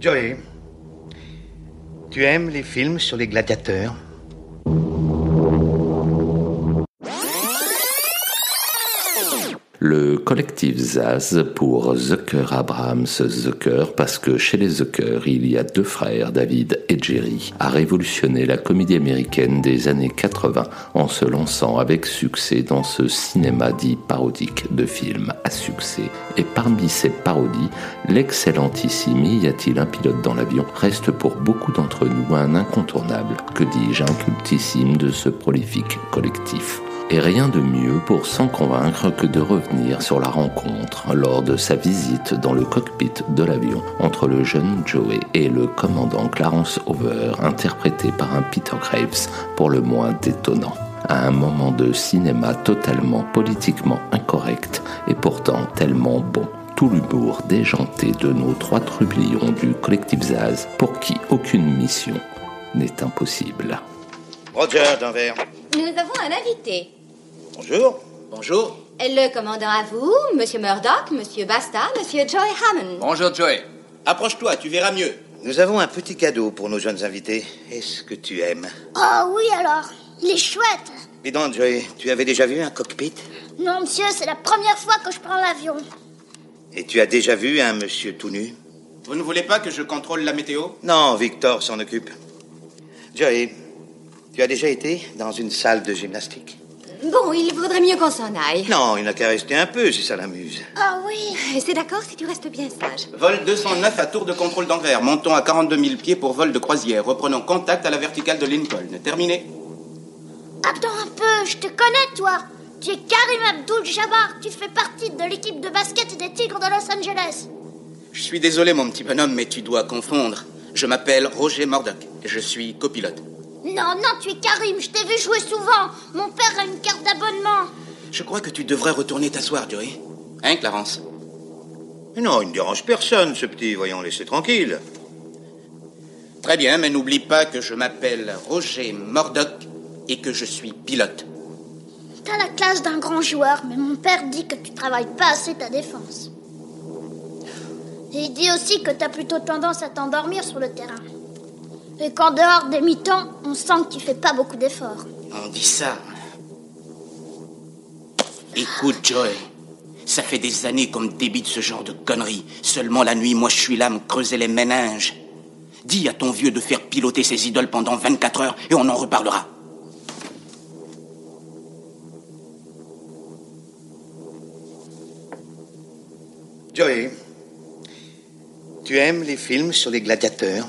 Joey, tu aimes les films sur les gladiateurs? Le collectif Zaz pour Zucker Abrams Zucker parce que chez les Zucker il y a deux frères, David et Jerry, a révolutionné la comédie américaine des années 80 en se lançant avec succès dans ce cinéma dit parodique de films à succès. Et parmi ces parodies, l'excellentissime Y a-t-il un pilote dans l'avion reste pour beaucoup d'entre nous un incontournable, que dis-je, un cultissime de ce prolifique collectif. Et rien de mieux pour s'en convaincre que de revenir sur la rencontre lors de sa visite dans le cockpit de l'avion entre le jeune Joey et le commandant Clarence Over, interprété par un Peter Graves pour le moins détonnant. À un moment de cinéma totalement politiquement incorrect et pourtant tellement bon tout l'humour déjanté de nos trois trublions du collectif Zaz, pour qui aucune mission n'est impossible. Roger, Denver. Nous avons un invité. Bonjour. Bonjour. Le commandant à vous, Monsieur Murdoch, Monsieur Basta, Monsieur Joey Hammond. Bonjour, Joey. Approche-toi, tu verras mieux. Nous avons un petit cadeau pour nos jeunes invités. Est-ce que tu aimes? Oh oui alors, il est chouette. Dis donc, Joey, tu avais déjà vu un cockpit? Non monsieur, c'est la première fois que je prends l'avion. Et tu as déjà vu un monsieur tout nu? Vous ne voulez pas que je contrôle la météo? Non, Victor s'en occupe. Joey, tu as déjà été dans une salle de gymnastique? Bon, il vaudrait mieux qu'on s'en aille. Non, il n'a qu'à rester un peu si ça l'amuse. Ah oui. C'est d'accord si tu restes bien sage. Vol 209 à tour de contrôle d'Anvers. Montons à 42 000 pieds pour vol de croisière. Reprenons contact à la verticale de Lincoln. Terminé. Attends un peu, je te connais toi. Tu es Karim Abdul-Jabbar. Tu fais partie de l'équipe de basket des Tigres de Los Angeles. Je suis désolé, mon petit bonhomme, mais tu dois confondre. Je m'appelle Roger Murdoch et je suis copilote. Non, non, tu es Karim, je t'ai vu jouer souvent. Mon père a une carte d'abonnement. Je crois que tu devrais retourner t'asseoir, Joey. Hein, Clarence? Mais non, il ne dérange personne, ce petit. Voyons, laissez tranquille. Très bien, mais n'oublie pas que je m'appelle Roger Murdoch et que je suis pilote. T'as la classe d'un grand joueur, mais mon père dit que tu travailles pas assez ta défense. Et il dit aussi que t'as plutôt tendance à t'endormir sur le terrain. Et qu'en dehors des mi-temps, on sent que tu fais pas beaucoup d'efforts. On dit ça. Écoute, Joey. Ça fait des années qu'on me débite ce genre de conneries. Seulement la nuit, moi, je suis là à me creuser les méninges. Dis à ton vieux de faire piloter ses idoles pendant 24 heures et on en reparlera. Joey, tu aimes les films sur les gladiateurs?